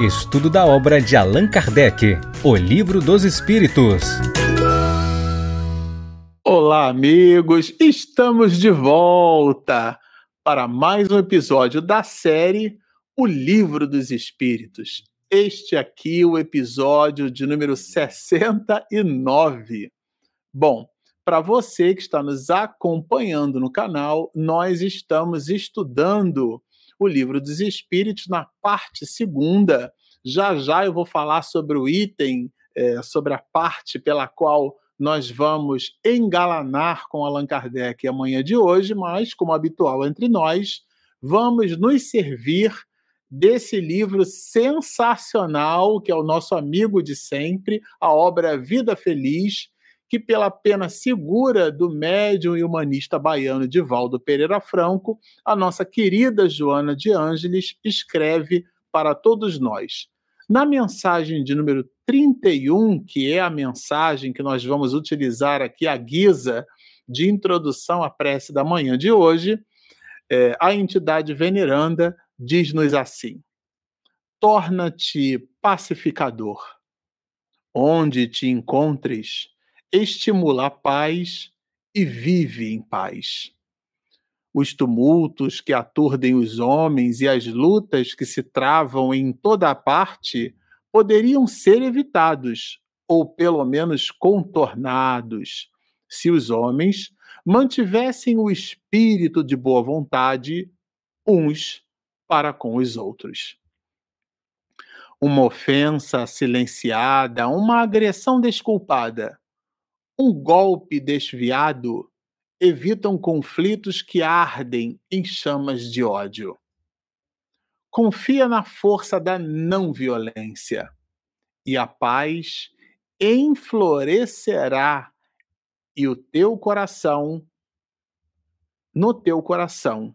Estudo da obra de Allan Kardec, O Livro dos Espíritos. Olá, amigos! Estamos de volta para mais um episódio da série O Livro dos Espíritos. Este aqui, o episódio de número 69. Bom, para você que está nos acompanhando no canal, nós estamos estudando o Livro dos Espíritos na parte segunda. Já já eu vou falar sobre o item, é, sobre a parte pela qual nós vamos engalanar com Allan Kardec amanhã de hoje, mas, como habitual entre nós, vamos nos servir desse livro sensacional, que é o nosso amigo de sempre, a obra Vida Feliz, que, pela pena segura do médium e humanista baiano Divaldo Pereira Franco, a nossa querida Joana de Ângeles escreve para todos nós. Na mensagem de número 31, que é a mensagem que nós vamos utilizar aqui à guisa de introdução à prece da manhã de hoje, é, a entidade veneranda diz-nos assim: Torna-te pacificador. Onde te encontres, estimula a paz e vive em paz. Os tumultos que aturdem os homens e as lutas que se travam em toda a parte poderiam ser evitados, ou pelo menos contornados, se os homens mantivessem o espírito de boa vontade uns para com os outros. Uma ofensa silenciada, uma agressão desculpada, um golpe desviado evitam conflitos que ardem em chamas de ódio. Confia na força da não violência e a paz enflorescerá e o teu coração no teu coração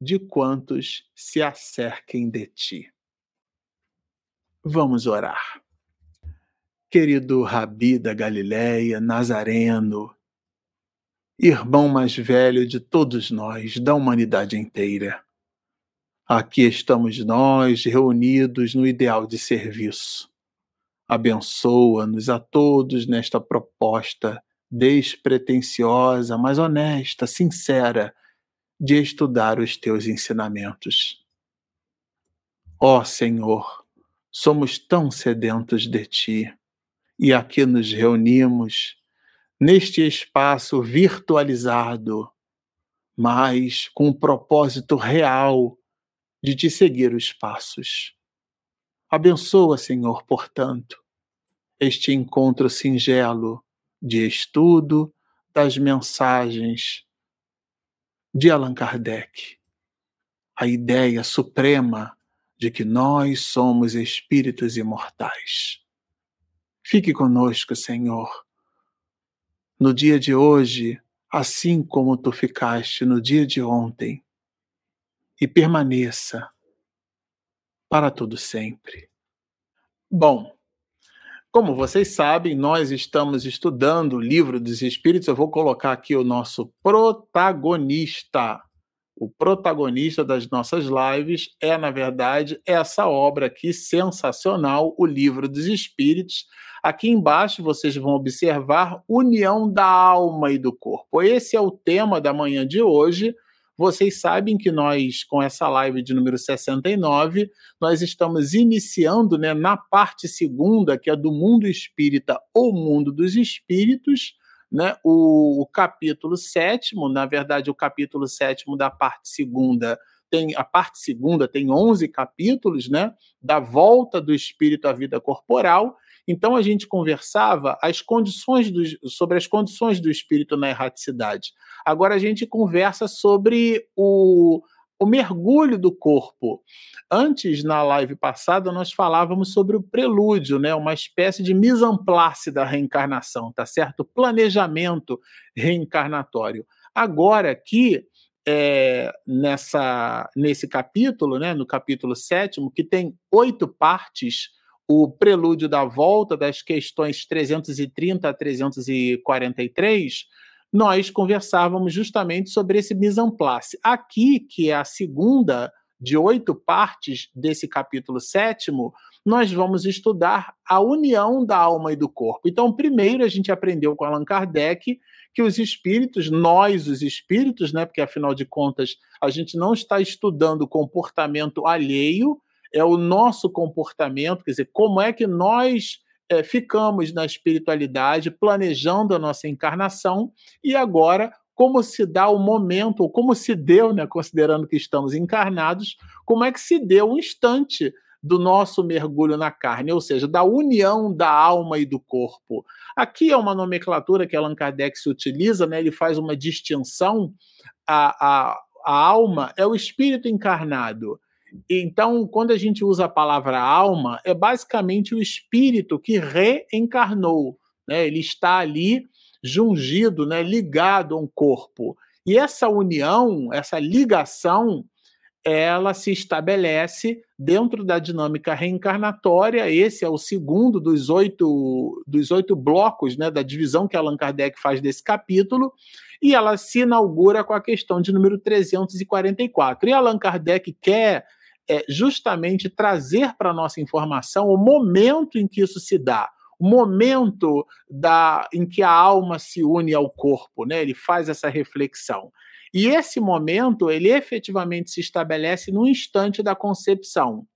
de quantos se acerquem de ti. Vamos orar querido Rabi da Galileia, Nazareno, irmão mais velho de todos nós, da humanidade inteira. Aqui estamos nós reunidos no ideal de serviço. Abençoa-nos a todos nesta proposta despretensiosa, mas honesta, sincera, de estudar os teus ensinamentos. Ó Senhor, somos tão sedentos de ti e aqui nos reunimos neste espaço virtualizado, mas com o propósito real de te seguir os passos. Abençoa, Senhor, portanto, este encontro singelo de estudo das mensagens de Allan Kardec, a ideia suprema de que nós somos espíritos imortais. Fique conosco, Senhor. No dia de hoje, assim como tu ficaste no dia de ontem, e permaneça para todo sempre. Bom, como vocês sabem, nós estamos estudando o livro dos Espíritos. Eu vou colocar aqui o nosso protagonista. O protagonista das nossas lives é, na verdade, essa obra aqui sensacional, o Livro dos Espíritos, Aqui embaixo vocês vão observar união da alma e do corpo. Esse é o tema da manhã de hoje. Vocês sabem que nós, com essa live de número 69, nós estamos iniciando né, na parte segunda, que é do mundo espírita ou mundo dos espíritos, né, o, o capítulo sétimo, na verdade, o capítulo sétimo da parte segunda tem a parte segunda tem 11 capítulos, né, da volta do espírito à vida corporal, então a gente conversava as condições do, sobre as condições do espírito na erraticidade. Agora a gente conversa sobre o, o mergulho do corpo. Antes, na live passada, nós falávamos sobre o prelúdio, né? uma espécie de mise en place da reencarnação, tá certo? Planejamento reencarnatório. Agora, aqui, é, nessa, nesse capítulo, né, no capítulo sétimo, que tem oito partes, o prelúdio da volta das questões 330 a 343, nós conversávamos justamente sobre esse mise en place. Aqui, que é a segunda de oito partes desse capítulo sétimo, nós vamos estudar a união da alma e do corpo. Então, primeiro a gente aprendeu com Allan Kardec que os espíritos, nós, os espíritos, né, porque afinal de contas a gente não está estudando comportamento alheio, é o nosso comportamento, quer dizer, como é que nós é, ficamos na espiritualidade, planejando a nossa encarnação, e agora como se dá o momento, ou como se deu, né, considerando que estamos encarnados, como é que se deu um instante do nosso mergulho na carne, ou seja, da união da alma e do corpo. Aqui é uma nomenclatura que Allan Kardec se utiliza, né? ele faz uma distinção. A, a, a alma é o espírito encarnado. Então, quando a gente usa a palavra alma, é basicamente o espírito que reencarnou. Né? Ele está ali jungido, né? ligado a um corpo. E essa união, essa ligação, ela se estabelece dentro da dinâmica reencarnatória. Esse é o segundo dos oito, dos oito blocos né, da divisão que Allan Kardec faz desse capítulo, e ela se inaugura com a questão de número 344. E Allan Kardec quer é, justamente trazer para a nossa informação o momento em que isso se dá. O momento da, em que a alma se une ao corpo, né? Ele faz essa reflexão. E esse momento, ele efetivamente se estabelece no instante da concepção.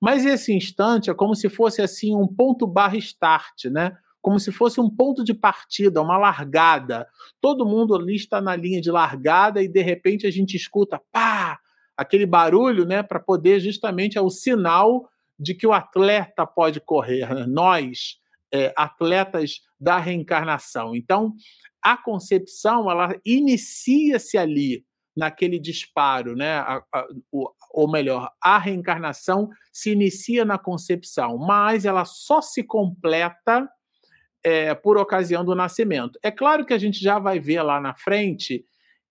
Mas esse instante é como se fosse assim um ponto barra start, né? Como se fosse um ponto de partida, uma largada. Todo mundo ali está na linha de largada e de repente a gente escuta pá, aquele barulho, né, para poder justamente é o sinal de que o atleta pode correr. Né? Nós, é, atletas da reencarnação. Então, a concepção ela inicia-se ali naquele disparo, né? A, a, o, ou melhor, a reencarnação se inicia na concepção, mas ela só se completa é, por ocasião do nascimento. É claro que a gente já vai ver lá na frente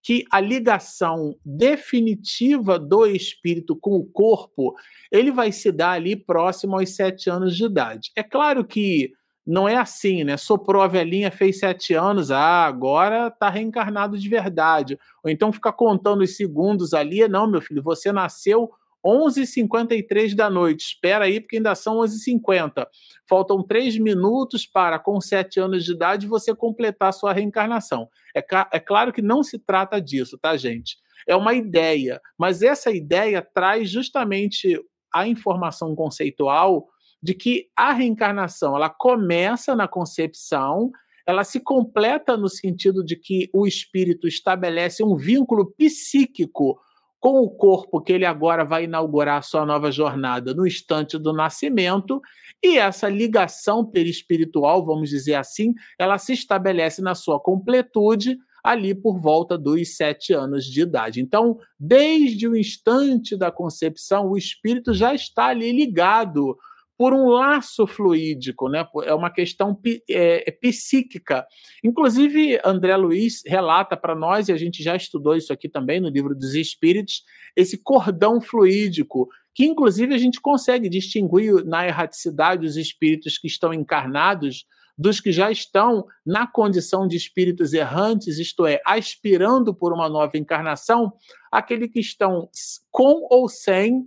que a ligação definitiva do espírito com o corpo ele vai se dar ali próximo aos sete anos de idade. É claro que não é assim, né? Soprou a velhinha, fez sete anos, ah, agora tá reencarnado de verdade. Ou então fica contando os segundos ali, não, meu filho, você nasceu 11h53 da noite. Espera aí, porque ainda são 11h50. Faltam três minutos para, com sete anos de idade, você completar sua reencarnação. É, é claro que não se trata disso, tá, gente? É uma ideia, mas essa ideia traz justamente a informação conceitual de que a reencarnação ela começa na concepção, ela se completa no sentido de que o espírito estabelece um vínculo psíquico com o corpo que ele agora vai inaugurar sua nova jornada no instante do nascimento, e essa ligação perispiritual, vamos dizer assim, ela se estabelece na sua completude ali por volta dos sete anos de idade. Então, desde o instante da concepção, o espírito já está ali ligado por um laço fluídico, né? é uma questão é, é, psíquica. Inclusive, André Luiz relata para nós, e a gente já estudou isso aqui também no livro dos Espíritos, esse cordão fluídico, que inclusive a gente consegue distinguir na erraticidade os espíritos que estão encarnados dos que já estão na condição de espíritos errantes, isto é, aspirando por uma nova encarnação, aqueles que estão com ou sem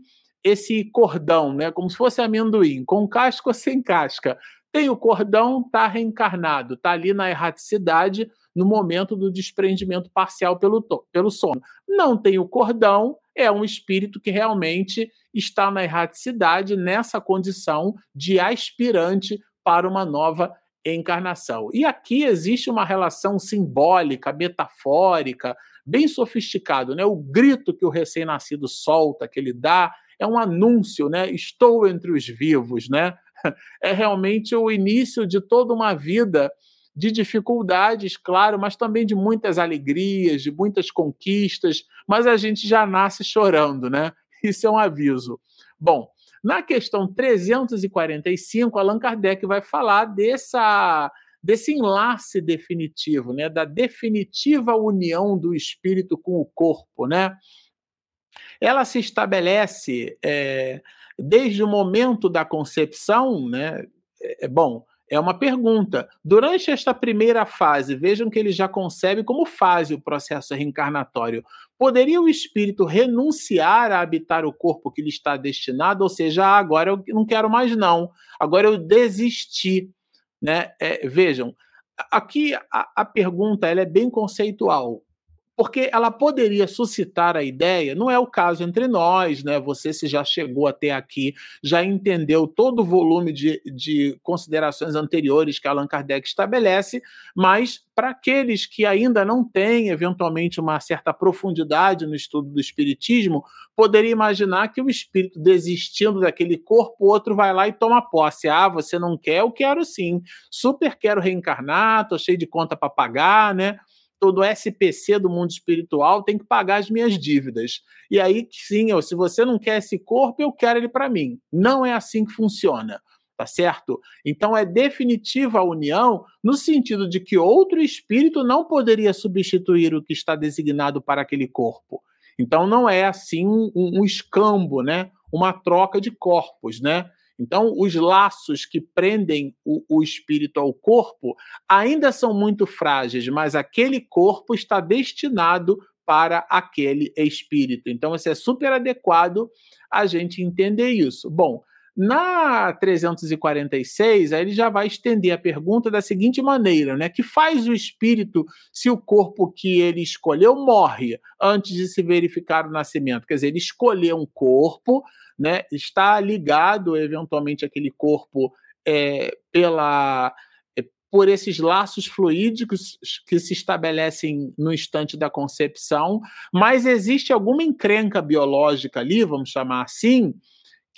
esse cordão, né, como se fosse amendoim, com casca ou sem casca. Tem o cordão, está reencarnado, está ali na erraticidade no momento do desprendimento parcial pelo, pelo sono. Não tem o cordão, é um espírito que realmente está na erraticidade, nessa condição de aspirante para uma nova encarnação. E aqui existe uma relação simbólica, metafórica, bem sofisticado, né? O grito que o recém-nascido solta, que ele dá, é um anúncio, né? Estou entre os vivos, né? É realmente o início de toda uma vida de dificuldades, claro, mas também de muitas alegrias, de muitas conquistas, mas a gente já nasce chorando, né? Isso é um aviso. Bom, na questão 345, Allan Kardec vai falar dessa desse enlace definitivo, né, da definitiva união do espírito com o corpo, né? Ela se estabelece é, desde o momento da concepção, né? É, é, bom, é uma pergunta. Durante esta primeira fase, vejam que ele já concebe como fase o processo reencarnatório. Poderia o espírito renunciar a habitar o corpo que lhe está destinado, ou seja, ah, agora eu não quero mais não, agora eu desisti, né? É, vejam, aqui a, a pergunta ela é bem conceitual porque ela poderia suscitar a ideia, não é o caso entre nós, né? Você se já chegou até aqui, já entendeu todo o volume de, de considerações anteriores que Allan Kardec estabelece, mas para aqueles que ainda não têm, eventualmente, uma certa profundidade no estudo do Espiritismo, poderia imaginar que o espírito desistindo daquele corpo, o outro vai lá e toma posse. Ah, você não quer? Eu quero sim. Super quero reencarnar, tô cheio de conta para pagar, né? Todo SPC do mundo espiritual tem que pagar as minhas dívidas. E aí, sim, eu, se você não quer esse corpo, eu quero ele para mim. Não é assim que funciona. Tá certo? Então é definitiva a união no sentido de que outro espírito não poderia substituir o que está designado para aquele corpo. Então não é assim um, um escambo, né? Uma troca de corpos, né? Então, os laços que prendem o, o, espírito ao corpo ainda são muito frágeis, mas aquele corpo está destinado para aquele espírito. Então, isso é super adequado a gente entender isso. Bom, na 346, aí ele já vai estender a pergunta da seguinte maneira, né? Que faz o espírito se o corpo que ele escolheu morre antes de se verificar o nascimento? Quer dizer, ele escolheu um corpo, né? Está ligado eventualmente aquele corpo é, pela é, por esses laços fluídicos que se estabelecem no instante da concepção, mas existe alguma encrenca biológica ali, vamos chamar assim,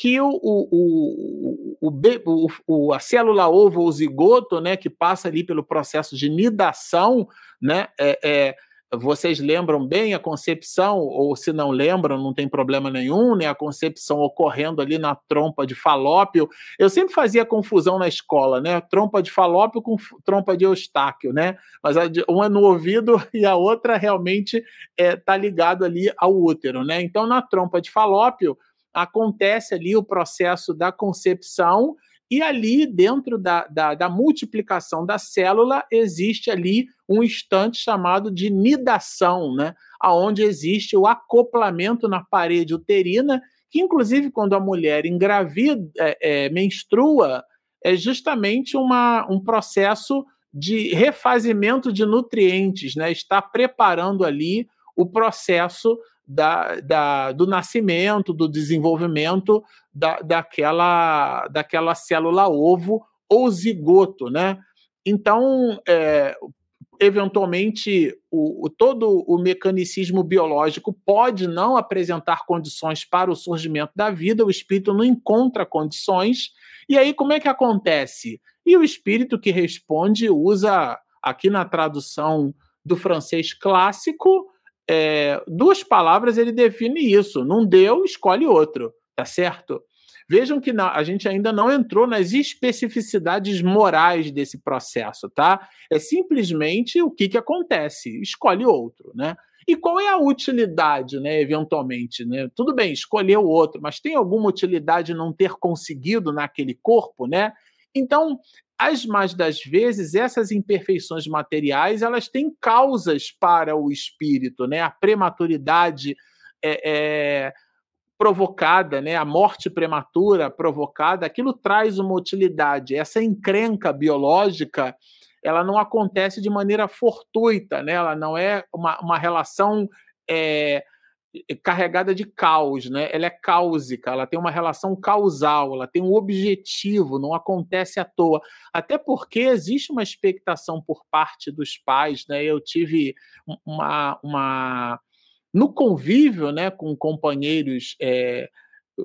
que o, o, o, o, a célula ovo ou zigoto, né, que passa ali pelo processo de nidação, né, é, é, vocês lembram bem a concepção, ou se não lembram, não tem problema nenhum, né? A concepção ocorrendo ali na trompa de falópio. Eu sempre fazia confusão na escola, né? Trompa de falópio com trompa de eustáquio, né? Mas uma é no ouvido e a outra realmente está é, tá ligado ali ao útero, né? Então, na trompa de falópio, acontece ali o processo da concepção e ali dentro da, da, da, multiplicação da célula existe ali um instante chamado de nidação, né? Onde existe o acoplamento na parede uterina, que inclusive quando a mulher engravida, é, é, menstrua, é justamente uma, um processo de refazimento de nutrientes, né? Está preparando ali o processo da, da, do nascimento, do desenvolvimento da, daquela, daquela célula ovo ou zigoto, né? Então, é, eventualmente, o, o, todo o mecanicismo biológico pode não apresentar condições para o surgimento da vida, o espírito não encontra condições, e aí como é que acontece? E o espírito que responde usa, aqui na tradução do francês clássico, é, duas palavras ele define isso. Não deu, escolhe outro, tá certo? Vejam que a gente ainda não entrou nas especificidades morais desse processo, tá? É simplesmente o que, que acontece, escolhe outro, né? E qual é a utilidade, né, eventualmente? Né? Tudo bem, escolheu outro, mas tem alguma utilidade não ter conseguido naquele corpo, né? Então, as mais das vezes, essas imperfeições materiais elas têm causas para o espírito, né? A prematuridade é, é, provocada, né? A morte prematura provocada, aquilo traz uma utilidade. Essa encrenca biológica, ela não acontece de maneira fortuita, né? Ela não é uma, uma relação é, carregada de caos, né? Ela é cáusica, ela tem uma relação causal, ela tem um objetivo, não acontece à toa. Até porque existe uma expectação por parte dos pais, né? Eu tive uma, uma no convívio, né, com companheiros é,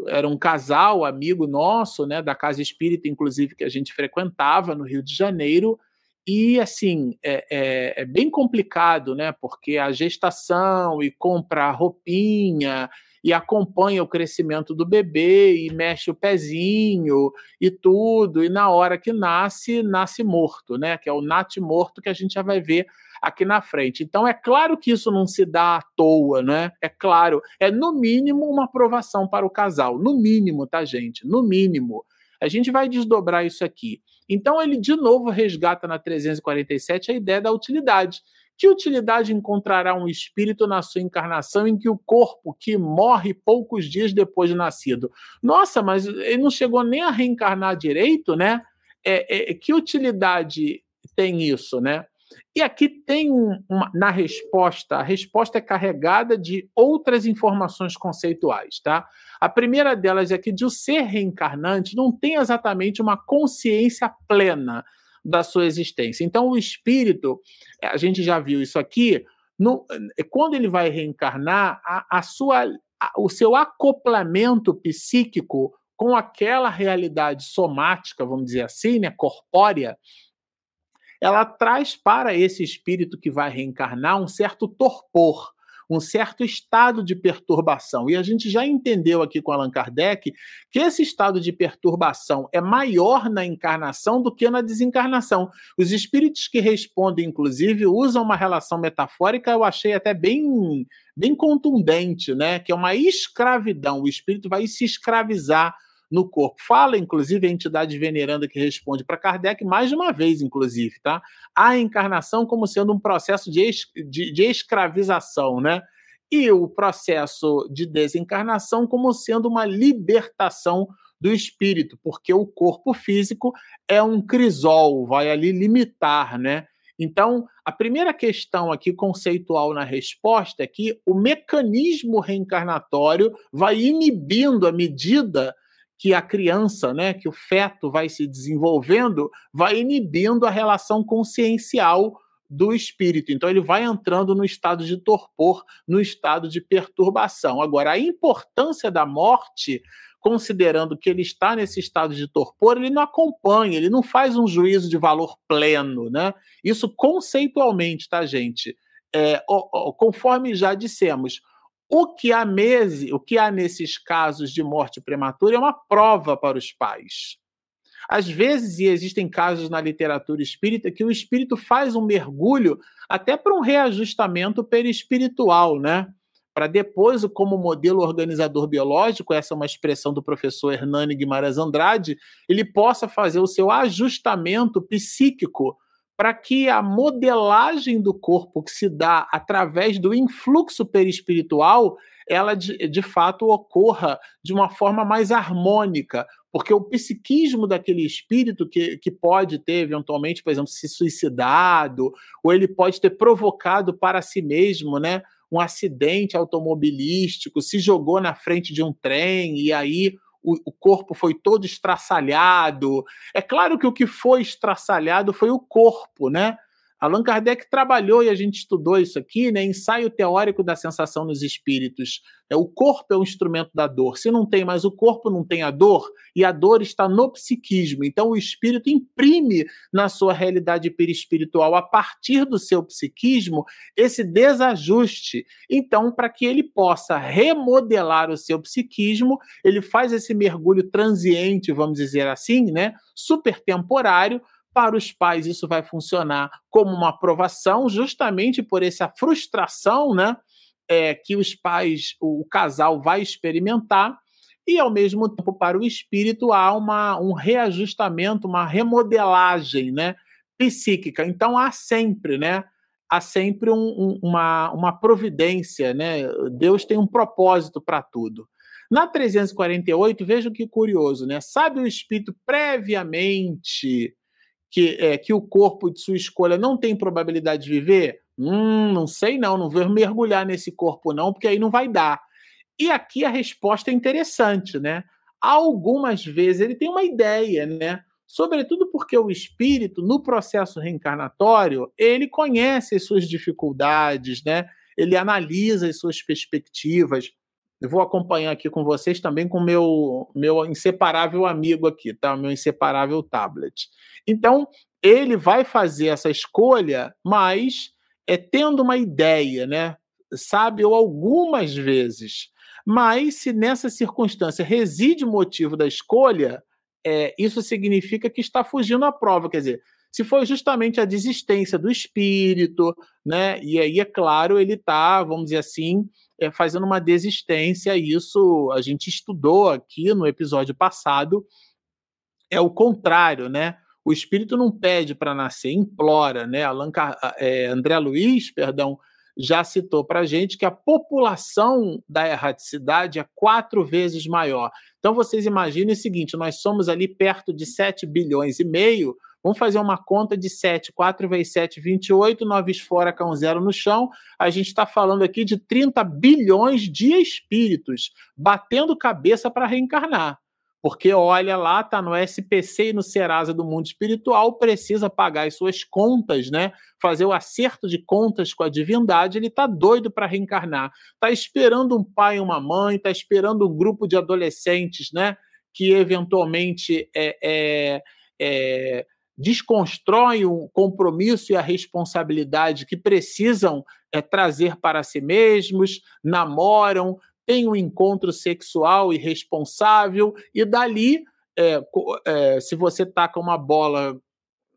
era um casal amigo nosso, né, da casa espírita, inclusive que a gente frequentava no Rio de Janeiro, e assim, é, é, é, bem complicado, né? Porque a gestação e compra roupinha e acompanha o crescimento do bebê e mexe o pezinho e tudo, e na hora que nasce, nasce morto, né? Que é o nat morto que a gente já vai ver aqui na frente. Então é claro que isso não se dá à toa, né? É claro, é no mínimo uma aprovação para o casal, no mínimo, tá, gente? No mínimo. A gente vai desdobrar isso aqui. Então ele de novo resgata na 347 a ideia da utilidade, Que utilidade encontrará um espírito na sua encarnação em que o corpo que morre poucos dias depois de nascido? Nossa, mas ele não chegou nem a reencarnar direito, né? É, é, que utilidade tem isso, né? E aqui tem um, uma, na resposta, a resposta é carregada de outras informações conceituais, tá? A primeira delas é que de o ser reencarnante não tem exatamente uma consciência plena da sua existência. Então, o espírito, a gente já viu isso aqui, no, quando ele vai reencarnar, a, a sua, a, o seu acoplamento psíquico com aquela realidade somática, vamos dizer assim, né, corpórea, ela traz para esse espírito que vai reencarnar um certo torpor, um certo estado de perturbação. E a gente já entendeu aqui com Allan Kardec que esse estado de perturbação é maior na encarnação do que na desencarnação. Os espíritos que respondem, inclusive, usam uma relação metafórica, eu achei até bem, bem contundente, né? Que é uma escravidão. O espírito vai se escravizar no corpo. Fala, inclusive, a entidade veneranda que responde para Kardec mais de uma vez, inclusive, tá? A encarnação como sendo um processo de, es de, de escravização, né? E o processo de desencarnação como sendo uma libertação do espírito, porque o corpo físico é um crisol, vai ali limitar, né? Então, a primeira questão aqui conceitual na resposta é que o mecanismo reencarnatório vai inibindo à medida que a criança, né, que o feto vai se desenvolvendo, vai inibindo a relação consciencial do espírito. Então ele vai entrando no estado de torpor, no estado de perturbação. Agora, a importância da morte, considerando que ele está nesse estado de torpor, ele não acompanha, ele não faz um juízo de valor pleno, né? Isso conceitualmente, tá, gente? É, conforme já dissemos, o que há mese, o que há nesses casos de morte prematura é uma prova para os pais. Às vezes, e existem casos na literatura espírita, que o espírito faz um mergulho até para um reajustamento perispiritual, né? Para depois, como modelo organizador biológico, essa é uma expressão do professor Hernani Guimarães Andrade, ele possa fazer o seu ajustamento psíquico para que a modelagem do corpo que se dá através do influxo perispiritual, ela de, de fato ocorra de uma forma mais harmônica, porque o psiquismo daquele espírito que, que pode ter eventualmente, por exemplo, se suicidado, ou ele pode ter provocado para si mesmo, né, um acidente automobilístico, se jogou na frente de um trem e aí o, o corpo foi todo estraçalhado. É claro que o que foi estraçalhado foi o corpo, né? Allan Kardec trabalhou e a gente estudou isso aqui, né? Ensaio teórico da sensação nos espíritos. É, o corpo é o instrumento da dor. Se não tem mais o corpo, não tem a dor, e a dor está no psiquismo. Então o espírito imprime na sua realidade perispiritual, a partir do seu psiquismo, esse desajuste. Então, para que ele possa remodelar o seu psiquismo, ele faz esse mergulho transiente, vamos dizer assim, né? Super temporário para os pais, isso vai funcionar como uma aprovação, justamente por essa frustração né, é, que os pais, o casal vai experimentar, e ao mesmo tempo, para o espírito, há uma, um reajustamento, uma remodelagem né, psíquica. Então, há sempre, né? Há sempre um, um, uma, uma providência, né? Deus tem um propósito para tudo. Na 348, veja que curioso, né? Sabe o espírito previamente que, é, que o corpo de sua escolha não tem probabilidade de viver? Hum, não sei não, não vou mergulhar nesse corpo não, porque aí não vai dar. E aqui a resposta é interessante, né? Algumas vezes ele tem uma ideia, né? Sobretudo porque o espírito, no processo reencarnatório, ele conhece as suas dificuldades, né? Ele analisa as suas perspectivas. Vou acompanhar aqui com vocês também com meu, meu inseparável amigo aqui, tá? Meu inseparável tablet. Então, ele vai fazer essa escolha, mas é tendo uma ideia, né? Sabe, ou algumas vezes. Mas se nessa circunstância reside o motivo da escolha, é, isso significa que está fugindo à prova. Quer dizer, se foi justamente a desistência do espírito, né? E aí, é claro, ele está, vamos dizer assim, é, fazendo uma desistência. Isso a gente estudou aqui no episódio passado. É o contrário, né? O espírito não pede para nascer, implora, né? Allan, é, André Luiz, perdão, já citou para a gente que a população da erraticidade é quatro vezes maior. Então vocês imaginem o seguinte: nós somos ali perto de 7 bilhões e meio. Vamos fazer uma conta de 7, 4 vezes 7, 28, 9 fora um zero no chão. A gente está falando aqui de 30 bilhões de espíritos batendo cabeça para reencarnar. Porque olha lá, tá no SPC e no Serasa do mundo espiritual, precisa pagar as suas contas, né? Fazer o acerto de contas com a divindade, ele tá doido para reencarnar. Tá esperando um pai e uma mãe, tá esperando um grupo de adolescentes, né? Que eventualmente é, é, é desconstroem o compromisso e a responsabilidade que precisam é, trazer para si mesmos, namoram, tem um encontro sexual irresponsável, e dali, é, é, se você taca uma bola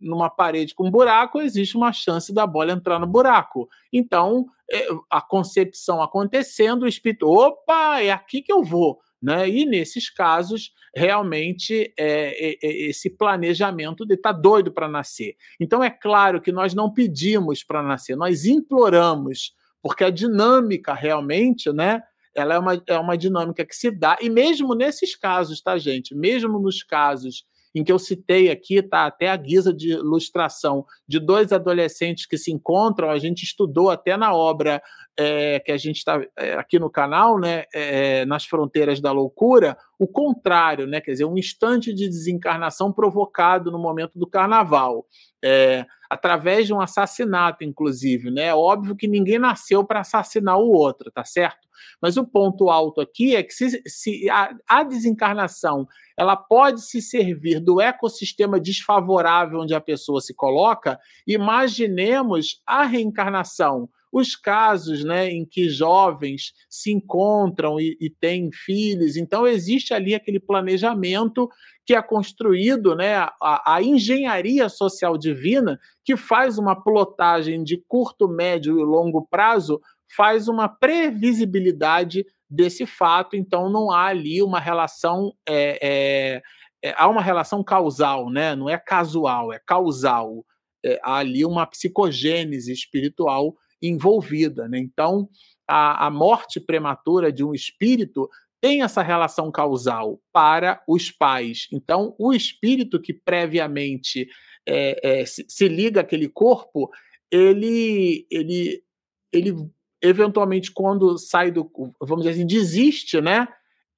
numa parede com um buraco, existe uma chance da bola entrar no buraco. Então, é, a concepção acontecendo, o espírito, opa, é aqui que eu vou. Né? E nesses casos, realmente, é, é, é esse planejamento de estar tá doido para nascer. Então, é claro que nós não pedimos para nascer, nós imploramos, porque a dinâmica realmente, né? ela é uma, é uma dinâmica que se dá, e mesmo nesses casos, tá, gente? Mesmo nos casos em que eu citei aqui, tá até a guisa de ilustração de dois adolescentes que se encontram, a gente estudou até na obra é, que a gente está é, aqui no canal, né, é, nas fronteiras da loucura, o contrário, né, quer dizer, um instante de desencarnação provocado no momento do carnaval, é, através de um assassinato, inclusive, né? É óbvio que ninguém nasceu para assassinar o outro, tá certo? Mas o ponto alto aqui é que se, se a, a desencarnação ela pode se servir do ecossistema desfavorável onde a pessoa se coloca, imaginemos a reencarnação os casos né, em que jovens se encontram e, e, têm filhos. Então, existe ali aquele planejamento que é construído, né, a, a, engenharia social divina, que faz uma plotagem de curto, médio e longo prazo, faz uma previsibilidade desse fato. Então, não há ali uma relação. É, é, é, há uma relação causal, né? não é casual, é causal. É, há ali uma psicogênese espiritual envolvida. Né? Então, a, a morte prematura de um espírito tem essa relação causal para os pais. Então, o espírito que previamente é, é, se, se, liga àquele corpo, ele, ele, ele eventualmente, quando sai do, vamos dizer assim, desiste, né?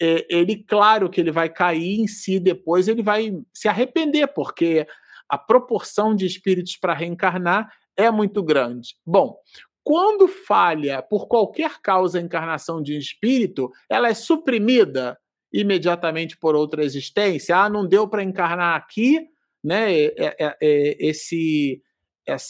É, ele, claro que ele vai cair em si depois, ele vai se arrepender, porque a proporção de espíritos para reencarnar é muito grande. Bom, quando falha por qualquer causa a encarnação de um espírito, ela é suprimida imediatamente por outra existência. Ah, não deu para encarnar aqui, né? É, é, é, esse,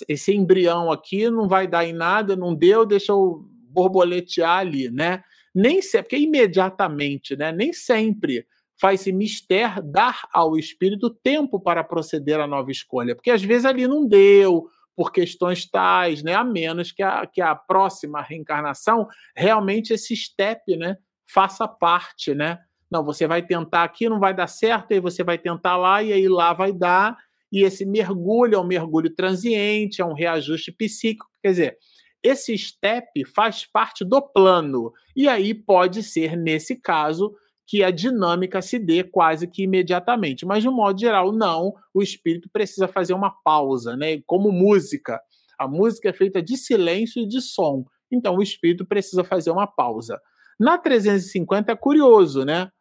esse embrião aqui não vai dar em nada, não deu, deixa eu borboletear ali, né? Nem sempre, porque imediatamente, né? Nem sempre faz-se mister dar ao espírito tempo para proceder à nova escolha, porque às vezes ali não deu, por questões tais, né? A menos que a, que a próxima reencarnação realmente esse step, né? Faça parte, né? Não, você vai tentar aqui, não vai dar certo, aí você vai tentar lá e aí lá vai dar. E esse mergulho é um mergulho transiente, é um reajuste psíquico. Quer dizer, esse step faz parte do plano. E aí pode ser, nesse caso, que a dinâmica se dê quase que imediatamente. Mas, de um modo geral, não. O espírito precisa fazer uma pausa, né? Como música. A música é feita de silêncio e de som. Então, o espírito precisa fazer uma pausa. Na 350 é curioso, né?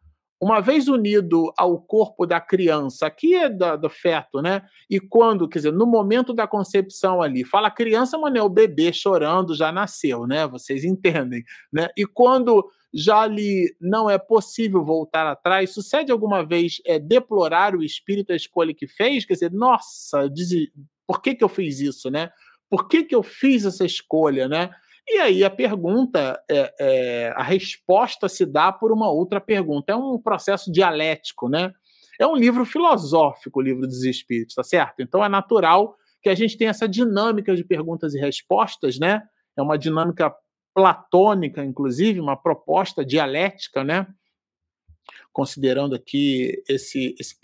Uma vez unido ao corpo da criança, aqui é do, do feto, né? E quando, quer dizer, no momento da concepção ali, fala criança, mas é o bebê chorando, já nasceu, né? Vocês entendem, né? E quando já lhe não é possível voltar atrás, sucede alguma vez é, deplorar o espírito a escolha que fez? Quer dizer, nossa, por que, que eu fiz isso, né? Por que, que eu fiz essa escolha, né? E aí a pergunta, é, é, a resposta se dá por uma outra pergunta. É um processo dialético, né? É um livro filosófico, o livro dos Espíritos, tá certo? Então é natural que a gente tenha essa dinâmica de perguntas e respostas, né? É uma dinâmica platônica, inclusive, uma proposta dialética, né? considerando aqui esse, esse,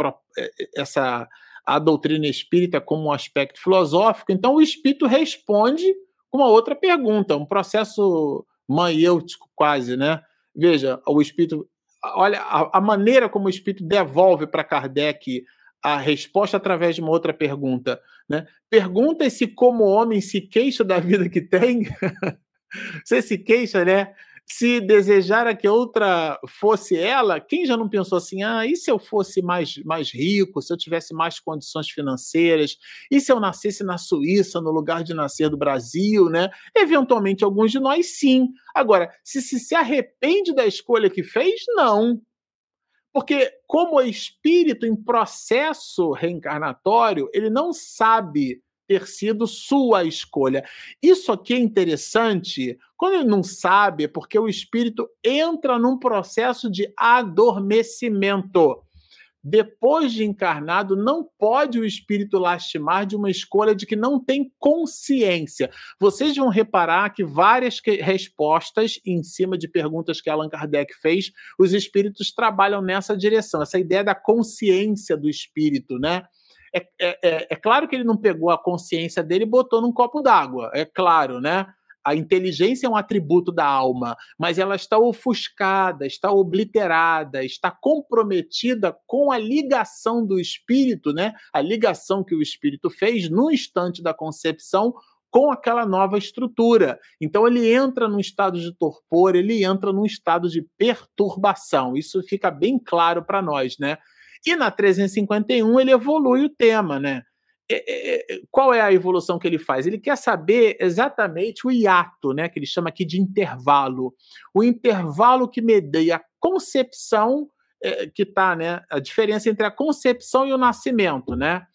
essa a doutrina espírita como um aspecto filosófico, então o espírito responde uma outra pergunta, um processo maiêutico quase, né? Veja, o espírito, olha a, a maneira como o espírito devolve para Kardec a resposta através de uma outra pergunta, né? Pergunta se como homem se queixa da vida que tem. Você se queixa, né? Se desejara que outra fosse ela, quem já não pensou assim, ah, e se eu fosse mais, mais rico, se eu tivesse mais condições financeiras, e se eu nascesse na Suíça, no lugar de nascer do Brasil, né? Eventualmente, alguns de nós, sim. Agora, se se, se arrepende da escolha que fez, não. Porque, como espírito em processo reencarnatório, ele não sabe ter sido sua escolha. Isso aqui é interessante. Quando ele não sabe, é porque o espírito entra num processo de adormecimento. Depois de encarnado, não pode o espírito lastimar de uma escolha de que não tem consciência. Vocês vão reparar que várias que respostas em cima de perguntas que Allan Kardec fez, os espíritos trabalham nessa direção, essa ideia da consciência do espírito, né? É, é, é, é, claro que ele não pegou a consciência dele e botou num copo d'água, é claro, né? A inteligência é um atributo da alma, mas ela está ofuscada, está obliterada, está comprometida com a ligação do espírito, né? A ligação que o espírito fez no instante da concepção com aquela nova estrutura. Então ele entra num estado de torpor, ele entra num estado de perturbação. Isso fica bem claro para nós, né? E na 351 ele evolui o tema, né? Qual é a evolução que ele faz? Ele quer saber exatamente o hiato, né? Que ele chama aqui de intervalo. O intervalo que medeia a concepção é, que está, né? A diferença entre a concepção e o nascimento, né?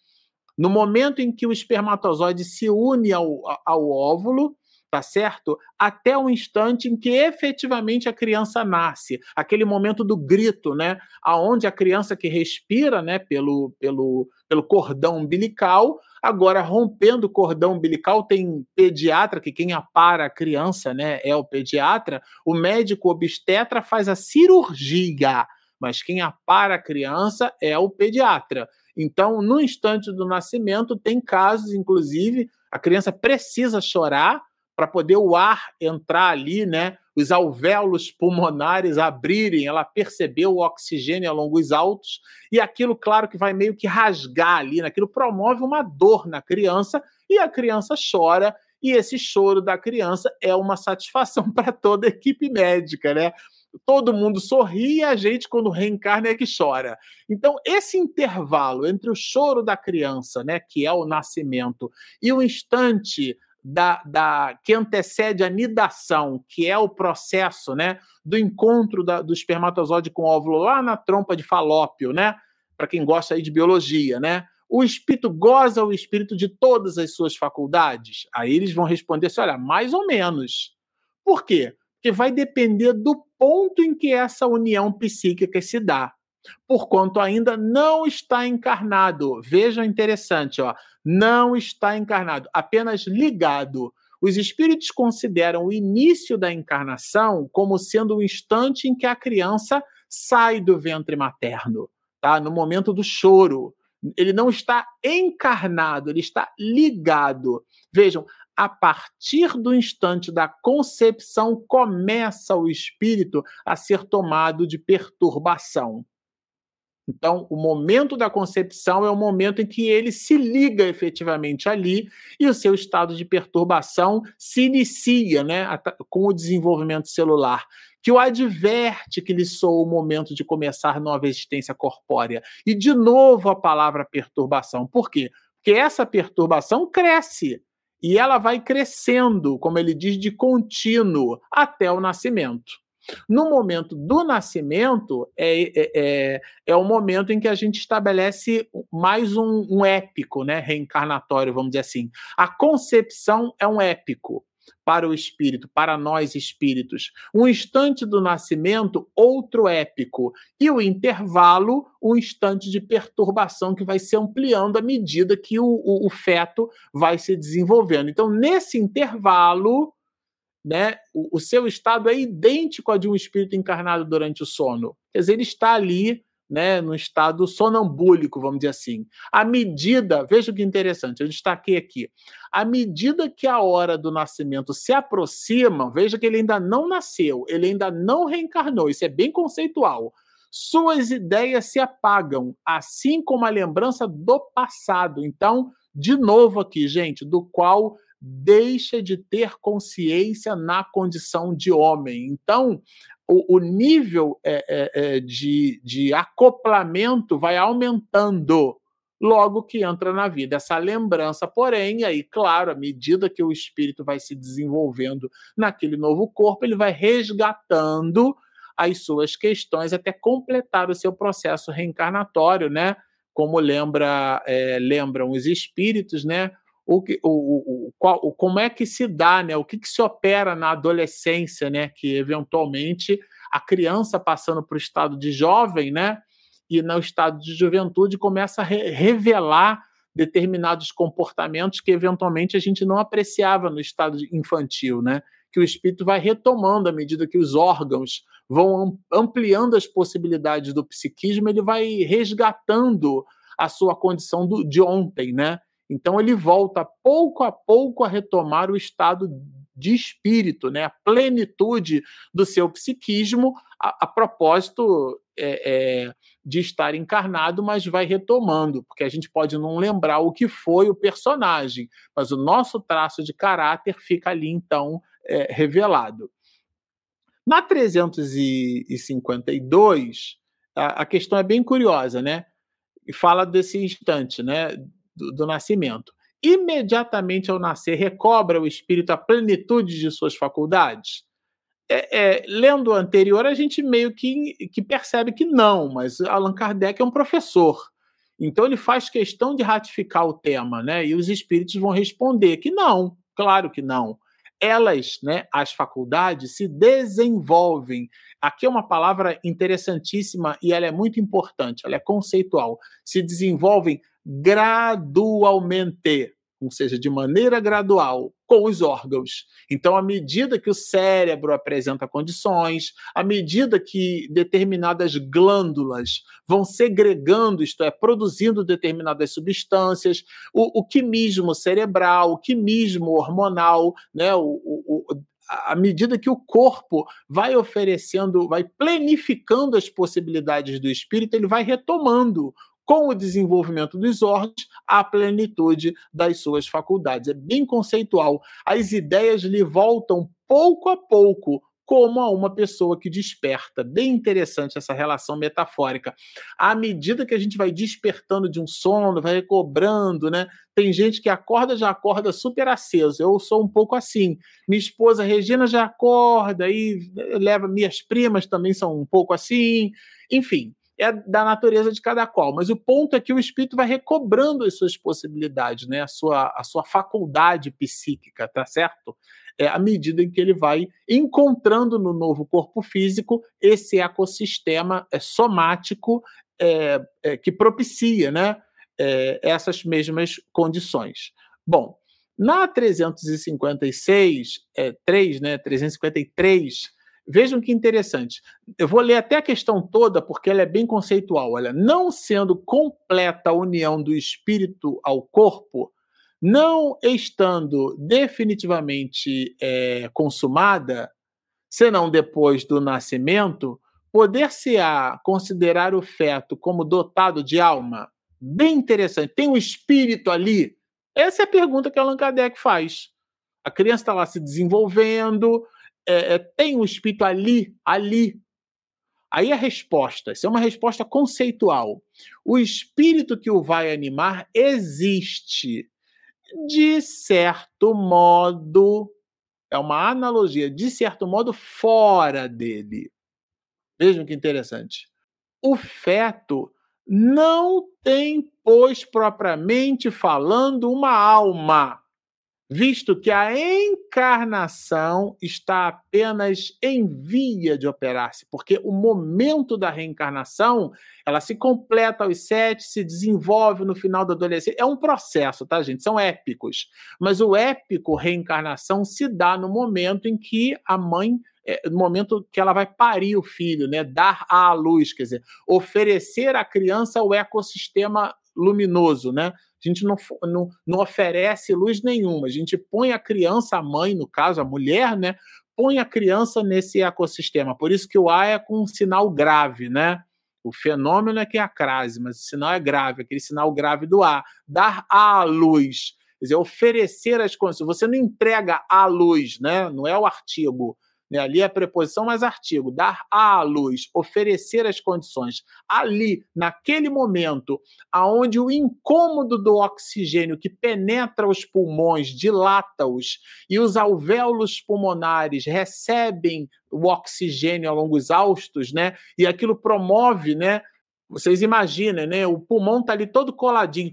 No momento em que o espermatozoide se une ao, ao óvulo, tá certo? Até o instante em que efetivamente a criança nasce, aquele momento do grito, né? Aonde a criança que respira, né, pelo, pelo, pelo cordão umbilical, agora rompendo o cordão umbilical, tem pediatra que quem apara a criança, né, é o pediatra, o médico obstetra faz a cirurgia, mas quem apara a criança é o pediatra. Então, no instante do nascimento, tem casos, inclusive, a criança precisa chorar para poder o ar entrar ali, né? Os alvéolos pulmonares abrirem, ela percebeu o oxigênio a longos altos, e aquilo, claro, que vai meio que rasgar ali, aquilo promove uma dor na criança, e a criança chora, e esse choro da criança é uma satisfação para toda a equipe médica, né? Todo mundo sorri e a gente, quando reencarna, é que chora. Então, esse intervalo entre o choro da criança, né, que é o nascimento, e o instante da, da, que antecede a nidação, que é o processo né, do encontro da, do espermatozoide com o óvulo lá na trompa de falópio, né? Para quem gosta aí de biologia, né? O espírito goza o espírito de todas as suas faculdades? Aí eles vão responder assim: olha, mais ou menos. Por quê? Porque vai depender do ponto em que essa união psíquica se dá porquanto ainda não está encarnado. Veja interessante, ó, não está encarnado, apenas ligado. Os espíritos consideram o início da encarnação como sendo o instante em que a criança sai do ventre materno, tá? No momento do choro. Ele não está encarnado, ele está ligado. Vejam, a partir do instante da concepção começa o espírito a ser tomado de perturbação. Então, o momento da concepção é o momento em que ele se liga efetivamente ali e o seu estado de perturbação se inicia né, com o desenvolvimento celular, que o adverte que lhe soa o momento de começar nova existência corpórea. E, de novo, a palavra perturbação. Por quê? Porque essa perturbação cresce e ela vai crescendo, como ele diz, de contínuo até o nascimento. No momento do nascimento, é, é, é, é, o momento em que a gente estabelece mais um, um épico, né? reencarnatório, vamos dizer assim. A concepção é um épico para o espírito, para nós espíritos. Um instante do nascimento, outro épico. E o intervalo, um instante de perturbação que vai se ampliando à medida que o, o, o feto vai se desenvolvendo. Então, nesse intervalo, né, o, o, seu estado é idêntico ao de um espírito encarnado durante o sono. Quer dizer, ele está ali né, no estado sonambúlico, vamos dizer assim. À medida, veja que interessante, eu destaquei aqui, à medida que a hora do nascimento se aproxima, veja que ele ainda não nasceu, ele ainda não reencarnou, isso é bem conceitual. Suas ideias se apagam, assim como a lembrança do passado. Então, de novo aqui, gente, do qual deixa de ter consciência na condição de homem. Então, o, o nível é, é, é, de, de acoplamento vai aumentando logo que entra na vida. Essa lembrança, porém, aí, claro, à medida que o espírito vai se desenvolvendo naquele novo corpo, ele vai resgatando as suas questões até completar o seu processo reencarnatório, né? Como lembra, é, lembram os espíritos, né? O, o, o, qual, o, como é que se dá, né? O que, que se opera na adolescência, né? Que eventualmente a criança passando para o estado de jovem, né? E no estado de juventude começa a re revelar determinados comportamentos que eventualmente a gente não apreciava no estado infantil, né? Que o espírito vai retomando à medida que os órgãos vão ampliando as possibilidades do psiquismo, ele vai resgatando a sua condição do, de ontem, né? Então ele volta pouco a pouco a retomar o estado de espírito, né? a plenitude do seu psiquismo, a, a propósito é, é, de estar encarnado, mas vai retomando, porque a gente pode não lembrar o que foi o personagem, mas o nosso traço de caráter fica ali então é, revelado. Na 352, a, a questão é bem curiosa, né? E fala desse instante, né? Do, do nascimento. Imediatamente ao nascer, recobra o espírito a plenitude de suas faculdades? É, é, lendo o anterior, a gente meio que, que percebe que não, mas Allan Kardec é um professor. Então ele faz questão de ratificar o tema, né? E os espíritos vão responder que não, claro que não. Elas, né, as faculdades, se desenvolvem. Aqui é uma palavra interessantíssima e ela é muito importante, ela é conceitual. Se desenvolvem gradualmente, ou seja, de maneira gradual, com os órgãos. Então, à medida que o cérebro apresenta condições, à medida que determinadas glândulas vão segregando, isto é, produzindo determinadas substâncias, o, o quimismo cerebral, o quimismo hormonal, né, o, o, à medida que o corpo vai oferecendo, vai planificando as possibilidades do espírito, ele vai retomando com o desenvolvimento dos órgãos, a plenitude das suas faculdades. É bem conceitual. As ideias lhe voltam pouco a pouco, como a uma pessoa que desperta. Bem interessante essa relação metafórica. À medida que a gente vai despertando de um sono, vai recobrando, né? Tem gente que acorda, já acorda super aceso. Eu sou um pouco assim. Minha esposa Regina já acorda e leva minhas primas também são um pouco assim. Enfim, é da natureza de cada qual. Mas o ponto é que o espírito vai recobrando as suas possibilidades, né? a, sua, a sua faculdade psíquica, tá certo? É, à medida em que ele vai encontrando no novo corpo físico esse ecossistema é, somático é, é, que propicia né, é, essas mesmas condições. Bom, na 356, é, 3, né, 353, Vejam que interessante. Eu vou ler até a questão toda, porque ela é bem conceitual. Olha, não sendo completa a união do espírito ao corpo, não estando definitivamente é, consumada, senão depois do nascimento, poder-se-á considerar o feto como dotado de alma? Bem interessante. Tem um espírito ali? Essa é a pergunta que Allan Kardec faz. A criança está lá se desenvolvendo, é, é, tem um espírito ali, ali. Aí a resposta, isso é uma resposta conceitual. O espírito que o vai animar existe. De certo modo, é uma analogia, de certo modo, fora dele. Vejam que interessante. O feto não tem, pois, propriamente falando, uma alma visto que a encarnação está apenas em via de operar-se, porque o momento da reencarnação ela se completa aos sete, se desenvolve no final da adolescência. É um processo, tá, gente? São épicos. Mas o épico reencarnação se dá no momento em que a mãe é, no momento que ela vai parir o filho, né? Dar à luz, quer dizer, oferecer à criança o ecossistema luminoso, né? A gente não, não, não oferece luz nenhuma, a gente põe a criança, a mãe, no caso, a mulher, né? Põe a criança nesse ecossistema. Por isso que o A é com um sinal grave, né? O fenômeno é que é a crase, mas o sinal é grave, aquele sinal grave do A. Dar à luz, quer dizer, oferecer as condições. Você não entrega à luz, né? Não é o artigo né? Ali é a preposição mais artigo, dar à luz, oferecer as condições. Ali, naquele momento, aonde o incômodo do oxigênio que penetra os pulmões, dilata-os, e os alvéolos pulmonares recebem o oxigênio ao longo dos austos, né? E aquilo promove, né? Vocês imaginem, né? O pulmão está ali todo coladinho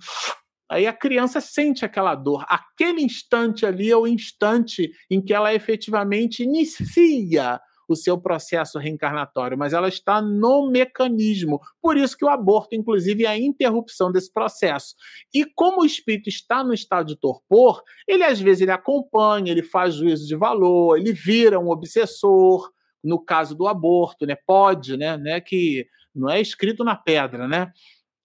Aí a criança sente aquela dor. Aquele instante ali é o instante em que ela efetivamente inicia o seu processo reencarnatório, mas ela está no mecanismo. Por isso que o aborto, inclusive, é a interrupção desse processo. E como o espírito está no estado de torpor, ele às vezes ele acompanha, ele faz juízo de valor, ele vira um obsessor. No caso do aborto, né? Pode, né? né? Que não é escrito na pedra, né?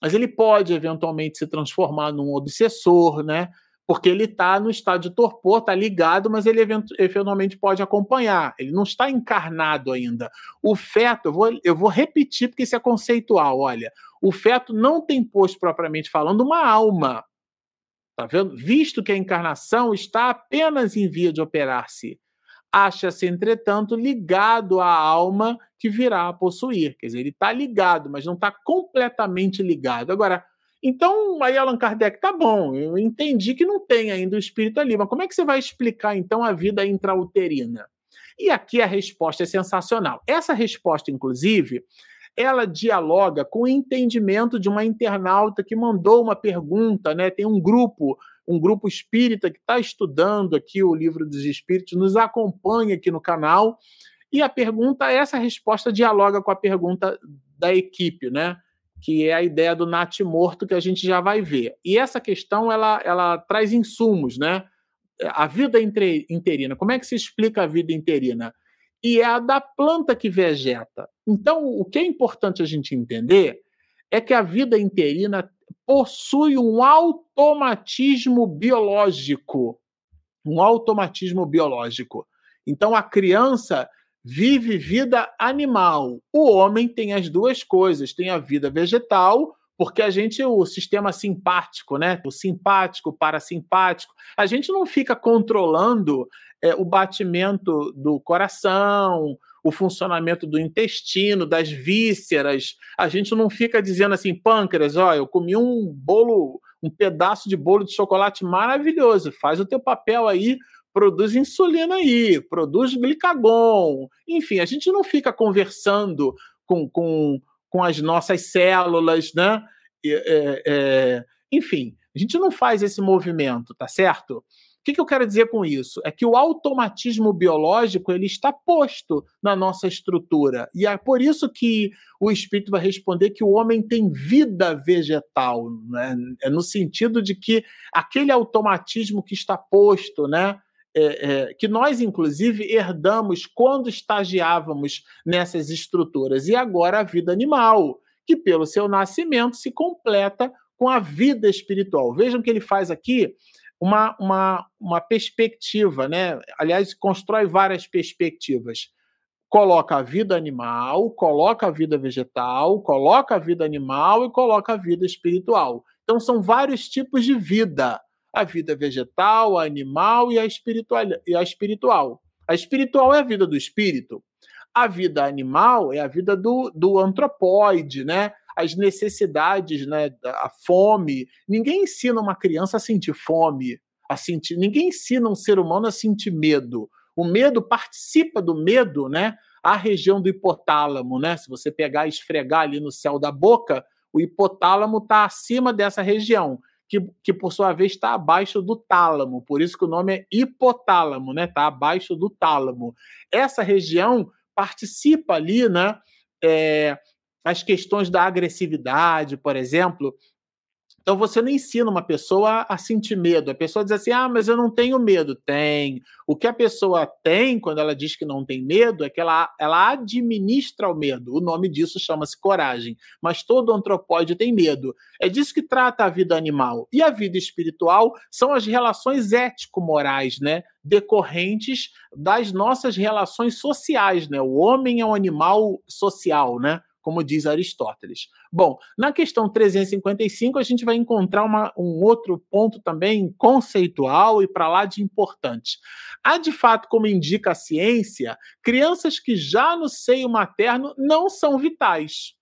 Mas ele pode eventualmente se transformar num obsessor, né? Porque ele está no estado de torpor, está ligado, mas ele eventualmente pode acompanhar. Ele não está encarnado ainda. O feto, eu vou, eu vou repetir porque isso é conceitual. Olha, o feto não tem posto propriamente falando uma alma, tá vendo? Visto que a encarnação está apenas em via de operar-se acha-se, entretanto, ligado à alma que virá a possuir. Quer dizer, ele está ligado, mas não está completamente ligado. Agora, então, aí Allan Kardec, tá bom, eu entendi que não tem ainda o espírito ali, mas como é que você vai explicar, então, a vida intrauterina? E aqui a resposta é sensacional. Essa resposta, inclusive, ela dialoga com o entendimento de uma internauta que mandou uma pergunta, né? Tem um grupo um grupo espírita que está estudando aqui o livro dos espíritos, nos acompanha aqui no canal. E a pergunta, essa resposta dialoga com a pergunta da equipe, né? Que é a ideia do Nat morto que a gente já vai ver. E essa questão ela, ela traz insumos, né? A vida interina, como é que se explica a vida interina? E é a da planta que vegeta. Então, o que é importante a gente entender é que a vida interina possui um automatismo biológico. Um automatismo biológico. Então, a criança vive vida animal. O homem tem as duas coisas: tem a vida vegetal, porque a gente, o sistema simpático, né? O simpático, parasimpático, a gente não fica controlando é, o batimento do coração, o funcionamento do intestino, das vísceras. A gente não fica dizendo assim, pâncreas, ó, eu comi um bolo, um pedaço de bolo de chocolate maravilhoso, faz o teu papel aí, produz insulina aí, produz glicagon. Enfim, a gente não fica conversando com, com, com as nossas células, né? É, é, enfim, a gente não faz esse movimento, tá certo? O que, que eu quero dizer com isso? É que o automatismo biológico ele está posto na nossa estrutura. E é por isso que o espírito vai responder que o homem tem vida vegetal, né? é no sentido de que aquele automatismo que está posto, né? É, é, que nós, inclusive, herdamos quando estagiávamos nessas estruturas, e agora a vida animal, que pelo seu nascimento se completa com a vida espiritual. Vejam que ele faz aqui uma, uma, uma perspectiva, né? aliás, constrói várias perspectivas. Coloca a vida animal, coloca a vida vegetal, coloca a vida animal e coloca a vida espiritual. Então, são vários tipos de vida: a vida vegetal, a animal e a espiritual. E a espiritual. A espiritual é a vida do espírito. A vida animal é a vida do, do antropóide, né? as necessidades, né, a fome. Ninguém ensina uma criança a sentir fome, a sentir. Ninguém ensina um ser humano a sentir medo. O medo participa do medo, né? A região do hipotálamo, né? Se você pegar e esfregar ali no céu da boca, o hipotálamo está acima dessa região, que, que por sua vez está abaixo do tálamo. Por isso que o nome é hipotálamo, né? Está abaixo do tálamo. Essa região participa ali, né? É, as questões da agressividade, por exemplo, Então você não ensina uma pessoa a sentir medo. A pessoa diz assim: ah, mas eu não tenho medo. Tem. O que a pessoa tem quando ela diz que não tem medo é que ela, ela administra o medo. O nome disso chama-se coragem. Mas todo antropóide tem medo. É disso que trata a vida animal. E a vida espiritual são as relações ético-morais, né? Decorrentes das nossas relações sociais, né? O homem é um animal social, né? Como diz Aristóteles. Bom, na questão 355, a gente vai encontrar uma, um outro ponto também conceitual e para lá de importante. Há, de fato, como indica a ciência, crianças que já no seio materno não são vitais.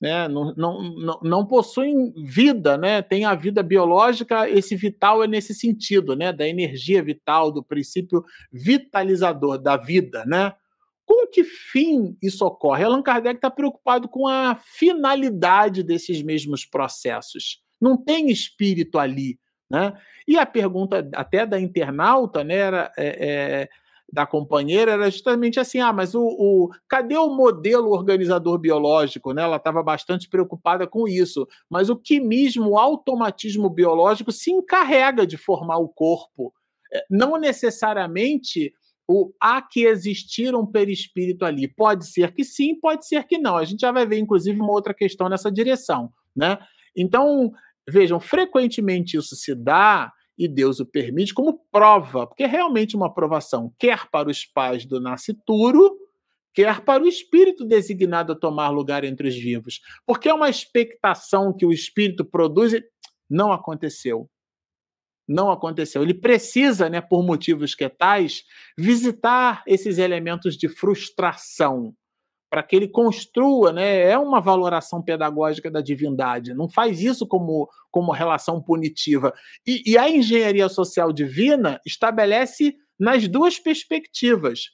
Né, não, não, não, não, possuem vida, né? tem a vida biológica, esse vital é nesse sentido, né? da energia vital, do princípio vitalizador da vida. Né? Que fim isso ocorre? Allan Kardec está preocupado com a finalidade desses mesmos processos. Não tem espírito ali. Né? E a pergunta até da internauta, né, era, é, é, da companheira, era justamente assim: ah, mas o, o cadê o modelo organizador biológico? Né? Ela estava bastante preocupada com isso. Mas o quimismo, o automatismo biológico se encarrega de formar o corpo. É, não necessariamente o, há que existir um perispírito ali. Pode ser que sim, pode ser que não. A gente já vai ver, inclusive, uma outra questão nessa direção. Né? Então, vejam, frequentemente isso se dá, e Deus o permite, como prova, porque é realmente uma provação, quer para os pais do nascituro, quer para o espírito designado a tomar lugar entre os vivos. Porque é uma expectação que o espírito produz e não aconteceu não aconteceu. Ele precisa, né, por motivos que tais, visitar esses elementos de frustração para que ele construa, né, é uma valoração pedagógica da divindade. Não faz isso como, como relação punitiva. E, e a engenharia social divina estabelece nas duas perspectivas.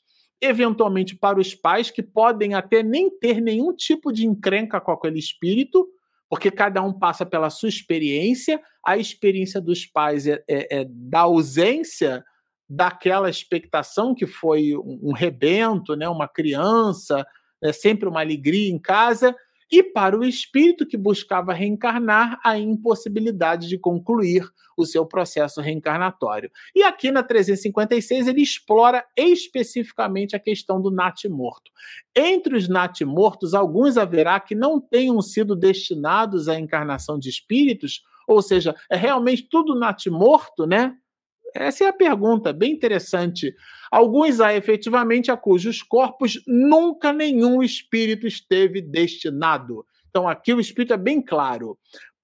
Eventualmente para os pais que podem até nem ter nenhum tipo de encrenca com aquele espírito, porque cada um passa pela sua experiência, a experiência dos pais é, é, é da ausência daquela expectação que foi um, um rebento, né, uma criança, é sempre uma alegria em casa, e para o espírito que buscava reencarnar, a impossibilidade de concluir o seu processo reencarnatório. E aqui na 356 ele explora especificamente a questão do nat morto. Entre os nat mortos, alguns haverá que não tenham sido destinados à encarnação de espíritos, ou seja, é realmente tudo nat morto, né? Essa é a pergunta, bem interessante. Alguns há efetivamente a cujos corpos nunca nenhum espírito esteve destinado. Então, aqui o espírito é bem claro.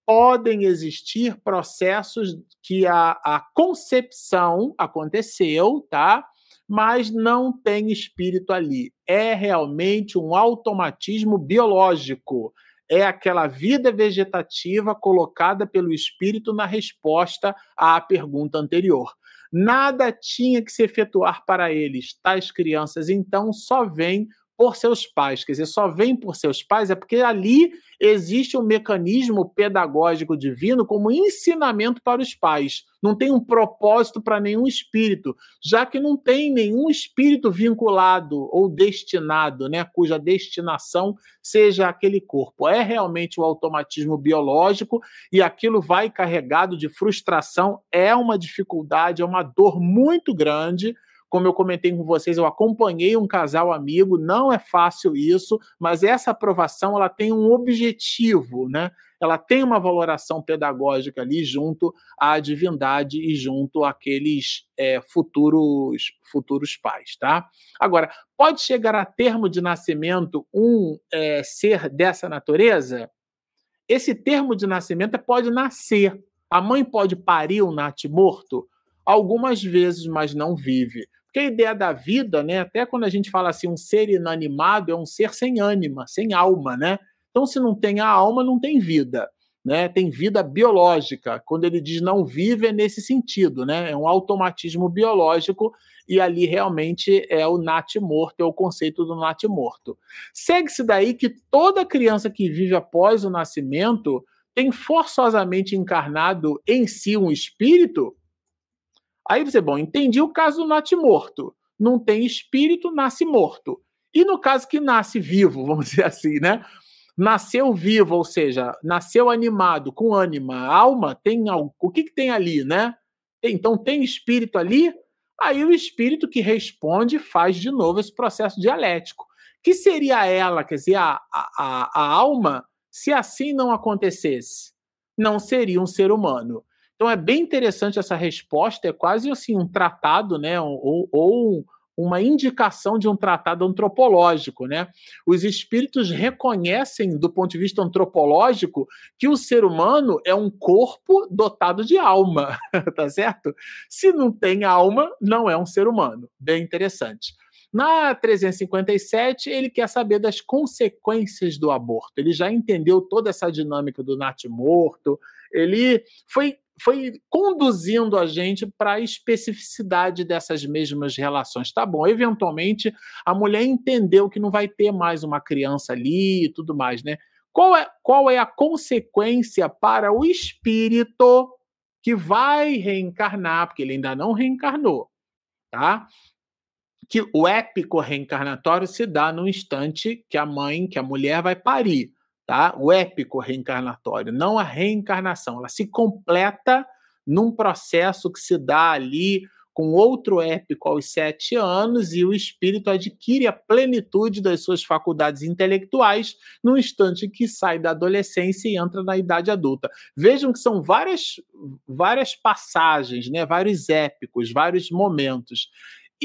Podem existir processos que a, a concepção aconteceu, tá? Mas não tem espírito ali. É realmente um automatismo biológico é aquela vida vegetativa colocada pelo espírito na resposta à pergunta anterior. Nada tinha que se efetuar para eles. Tais crianças, então, só vêm por seus pais. Quer dizer, só vem por seus pais é porque ali existe um mecanismo pedagógico divino como ensinamento para os pais. Não tem um propósito para nenhum espírito, já que não tem nenhum espírito vinculado ou destinado, né, cuja destinação seja aquele corpo. É realmente o automatismo biológico e aquilo vai carregado de frustração, é uma dificuldade, é uma dor muito grande como eu comentei com vocês, eu acompanhei um casal amigo, não é fácil isso, mas essa aprovação ela tem um objetivo, né? Ela tem uma valoração pedagógica ali junto à divindade e junto àqueles é, futuros futuros pais, tá? Agora, pode chegar a termo de nascimento um é, ser dessa natureza? Esse termo de nascimento pode nascer. A mãe pode parir um nat morto? Algumas vezes, mas não vive. Porque a ideia da vida, né, até quando a gente fala assim, um ser inanimado é um ser sem ânima, sem alma, né? Então, se não tem a alma, não tem vida. Né, tem vida biológica. Quando ele diz não vive, é nesse sentido, né? É um automatismo biológico e ali realmente é o nat morto, é o conceito do nat morto. Segue-se daí que toda criança que vive após o nascimento tem forçosamente encarnado em si um espírito Aí você, bom, entendi o caso do nat morto. Não tem espírito, nasce morto. E no caso que nasce vivo, vamos dizer assim, né? nasceu vivo, ou seja, nasceu animado, com ânima, alma, tem algo. O que, que tem ali, né? Então tem espírito ali, aí o espírito que responde faz de novo esse processo dialético. Que seria ela, quer dizer, a, a, a alma, se assim não acontecesse? Não seria um ser humano. Então é bem interessante essa resposta, é quase assim um tratado, né? Ou, ou uma indicação de um tratado antropológico, né? Os espíritos reconhecem, do ponto de vista antropológico, que o ser humano é um corpo dotado de alma, tá certo? Se não tem alma, não é um ser humano. Bem interessante. Na 357, ele quer saber das consequências do aborto. Ele já entendeu toda essa dinâmica do natimorto. Ele foi foi conduzindo a gente para a especificidade dessas mesmas relações. Tá bom, eventualmente a mulher entendeu que não vai ter mais uma criança ali e tudo mais, né? Qual é, qual é a consequência para o espírito que vai reencarnar, porque ele ainda não reencarnou, tá? Que o épico reencarnatório se dá no instante que a mãe, que a mulher vai parir tá? O épico reencarnatório, não a reencarnação. Ela se completa num processo que se dá ali com outro épico aos sete anos e o espírito adquire a plenitude das suas faculdades intelectuais no instante que sai da adolescência e entra na idade adulta. Vejam que são várias, várias passagens, né? vários épicos, vários momentos.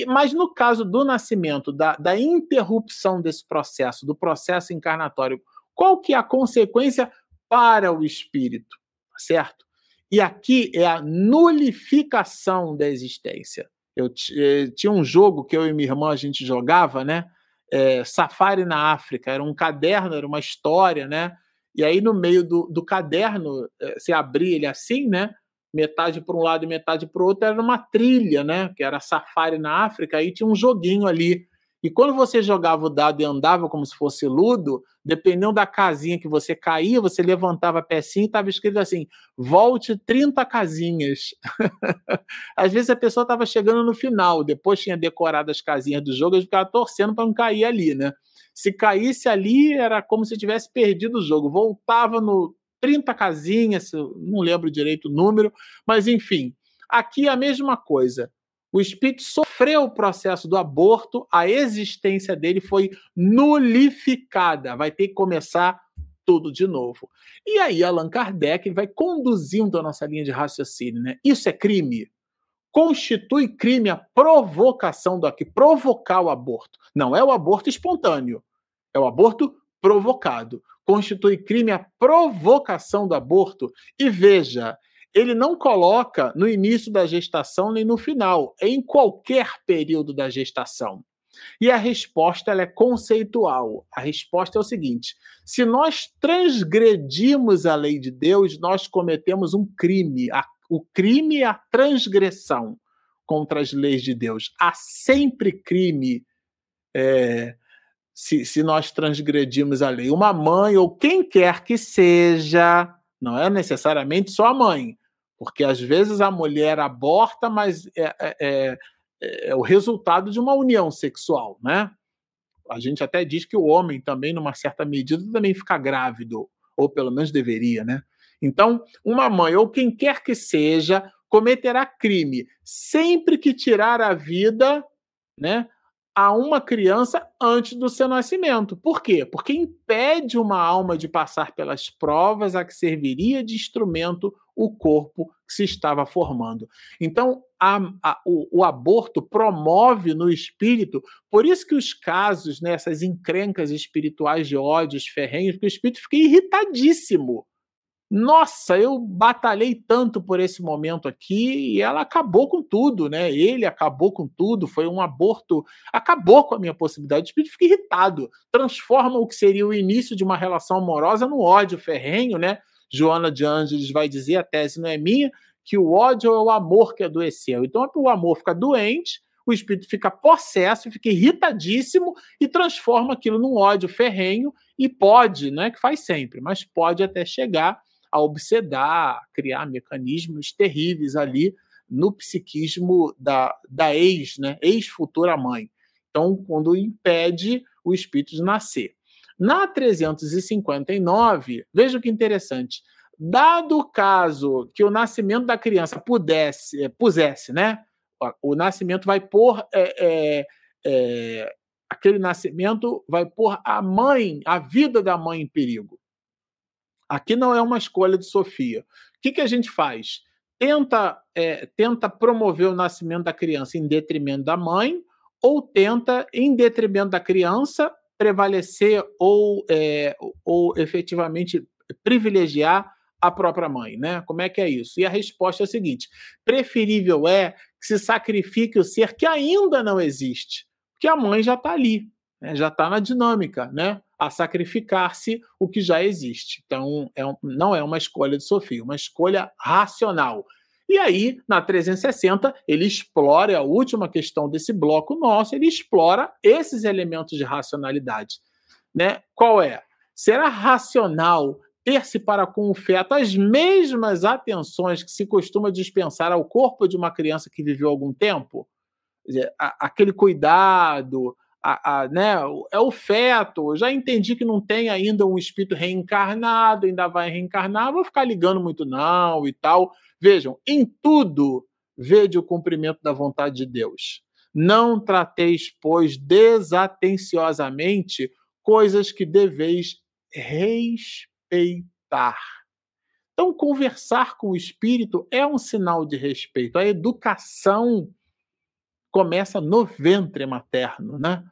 Mas no caso do nascimento, da, da interrupção desse processo, do processo encarnatório qual que é a consequência para o espírito, certo? E aqui é a nulificação da existência. Eu eh, tinha um jogo que eu e minha irmã a gente jogava, né? É, Safari na África. Era um caderno, era uma história, né? E aí no meio do, do caderno, eh, você abria ele assim, né? Metade para um lado e metade para o outro, era uma trilha, né? Que era Safari na África. Aí tinha um joguinho ali e quando você jogava o dado e andava como se fosse ludo, dependendo da casinha que você caía, você levantava a pecinha e estava escrito assim: volte 30 casinhas. Às vezes a pessoa estava chegando no final, depois tinha decorado as casinhas do jogo, e ficava torcendo para não cair ali, né? Se caísse ali, era como se tivesse perdido o jogo. Voltava no 30 casinhas, não lembro direito o número, mas enfim. Aqui é a mesma coisa o espírito sofreu o processo do aborto, a existência dele foi nulificada, vai ter que começar tudo de novo. E aí Allan Kardec vai conduzindo a nossa linha de raciocínio, né? Isso é crime? Constitui crime a provocação do aqui, provocar o aborto. Não é o aborto espontâneo, é o aborto provocado. Constitui crime a provocação do aborto. E veja, ele não coloca no início da gestação nem no final, em qualquer período da gestação. E a resposta ela é conceitual. A resposta é o seguinte: se nós transgredimos a lei de Deus, nós cometemos um crime. o crime é a transgressão contra as leis de Deus. Há sempre crime é, se, se nós transgredimos a lei. Uma mãe ou quem quer que seja, não é necessariamente só a mãe, porque às vezes a mulher aborta, mas é, é, é, é, o resultado de uma união sexual, né? A gente até diz que o homem também, numa certa medida, também fica grávido, ou pelo menos deveria, né? Então, uma mãe ou quem quer que seja cometerá crime sempre que tirar a vida, né, a uma criança antes do seu nascimento. Por quê? Porque impede uma alma de passar pelas provas a que serviria de instrumento o corpo que se estava formando. Então, a, a, o, o, aborto promove no espírito, por isso que os casos, né, encrencas espirituais de ódios ferrenhos, que o espírito fica irritadíssimo nossa, eu batalhei tanto por esse momento aqui e ela acabou com tudo, né? Ele acabou com tudo, foi um aborto, acabou com a minha possibilidade. O espírito fica irritado, transforma o que seria o início de uma relação amorosa no ódio ferrenho, né? Joana de Ângeles vai dizer, a tese não é minha, que o ódio é o amor que adoeceu. Então, o amor fica doente, o espírito fica possesso, fica irritadíssimo e transforma aquilo num ódio ferrenho e pode, não é que faz sempre, mas pode até chegar a obsedar, criar mecanismos terríveis ali no psiquismo da, da ex, né, ex-futura mãe. Então, quando impede o espírito de nascer. Na 359, veja que interessante. Dado o caso que o nascimento da criança pudesse, pusesse, né? O nascimento vai pôr é, é, é, aquele nascimento vai pôr a mãe, a vida da mãe em perigo. Aqui não é uma escolha de Sofia. O que, que a gente faz? Tenta, é, tenta promover o nascimento da criança em detrimento da mãe, ou tenta, em detrimento da criança, prevalecer ou, é, ou efetivamente privilegiar a própria mãe, né? Como é que é isso? E a resposta é a seguinte: preferível é que se sacrifique o ser que ainda não existe, porque a mãe já está ali, né? já está na dinâmica, né? A sacrificar-se o que já existe. Então, é um, não é uma escolha de Sofia, uma escolha racional. E aí, na 360, ele explora, é a última questão desse bloco nosso, ele explora esses elementos de racionalidade. Né? Qual é? Será racional ter-se para com o feto as mesmas atenções que se costuma dispensar ao corpo de uma criança que viveu algum tempo? Dizer, a, aquele cuidado, a, a, né, é o feto. Já entendi que não tem ainda um espírito reencarnado, ainda vai reencarnar, vou ficar ligando muito não e tal. Vejam, em tudo, vede o cumprimento da vontade de Deus. Não trateis, pois, desatenciosamente coisas que deveis respeitar. Então, conversar com o espírito é um sinal de respeito. A educação começa no ventre materno, né?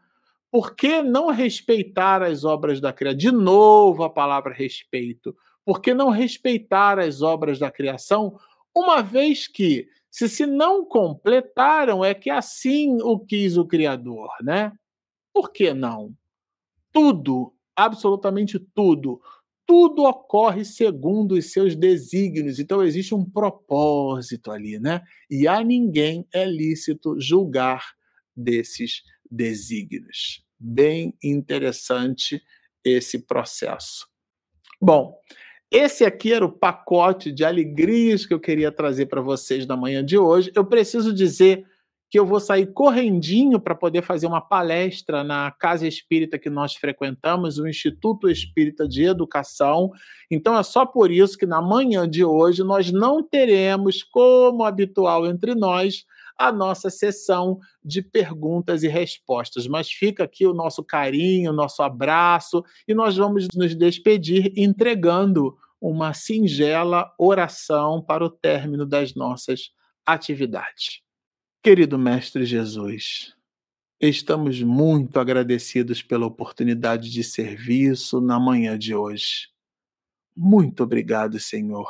Por que não respeitar as obras da criação? De novo a palavra respeito. Por que não respeitar as obras da criação, uma vez que, se se não completaram, é que assim o quis o Criador, né? Por que não? Tudo, absolutamente tudo, tudo ocorre segundo os seus desígnios. Então existe um propósito ali, né? E a ninguém é lícito julgar desses desígnios. Bem interessante esse processo. Bom, esse aqui era o pacote de alegrias que eu queria trazer para vocês na manhã de hoje. Eu preciso dizer que eu vou sair correndinho para poder fazer uma palestra na casa espírita que nós frequentamos, o Instituto Espírita de Educação. Então é só por isso que na manhã de hoje nós não teremos, como habitual entre nós, a nossa sessão de perguntas e respostas. Mas fica aqui o nosso carinho, o nosso abraço e nós vamos nos despedir entregando uma singela oração para o término das nossas atividades. Querido Mestre Jesus, estamos muito agradecidos pela oportunidade de serviço na manhã de hoje. Muito obrigado, Senhor,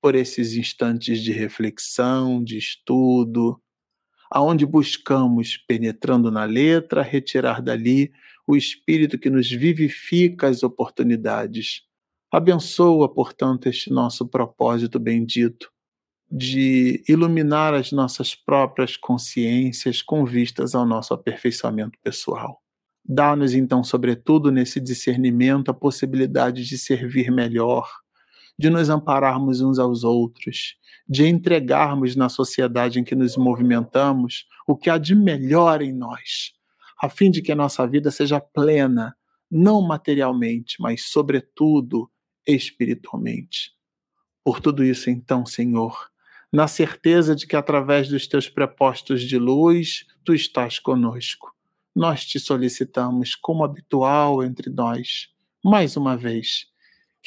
por esses instantes de reflexão, de estudo, aonde buscamos, penetrando na letra, retirar dali o espírito que nos vivifica as oportunidades. Abençoa, portanto, este nosso propósito bendito de iluminar as nossas próprias consciências com vistas ao nosso aperfeiçoamento pessoal. Dá-nos, então, sobretudo nesse discernimento, a possibilidade de servir melhor, de nos ampararmos uns aos outros, de entregarmos na sociedade em que nos movimentamos o que há de melhor em nós, a fim de que a nossa vida seja plena, não materialmente, mas, sobretudo, espiritualmente. Por tudo isso, então, Senhor, na certeza de que através dos teus prepostos de luz tu estás conosco. Nós te solicitamos, como habitual entre nós, mais uma vez,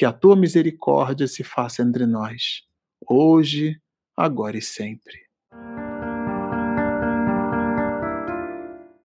que a tua misericórdia se faça entre nós, hoje, agora e sempre.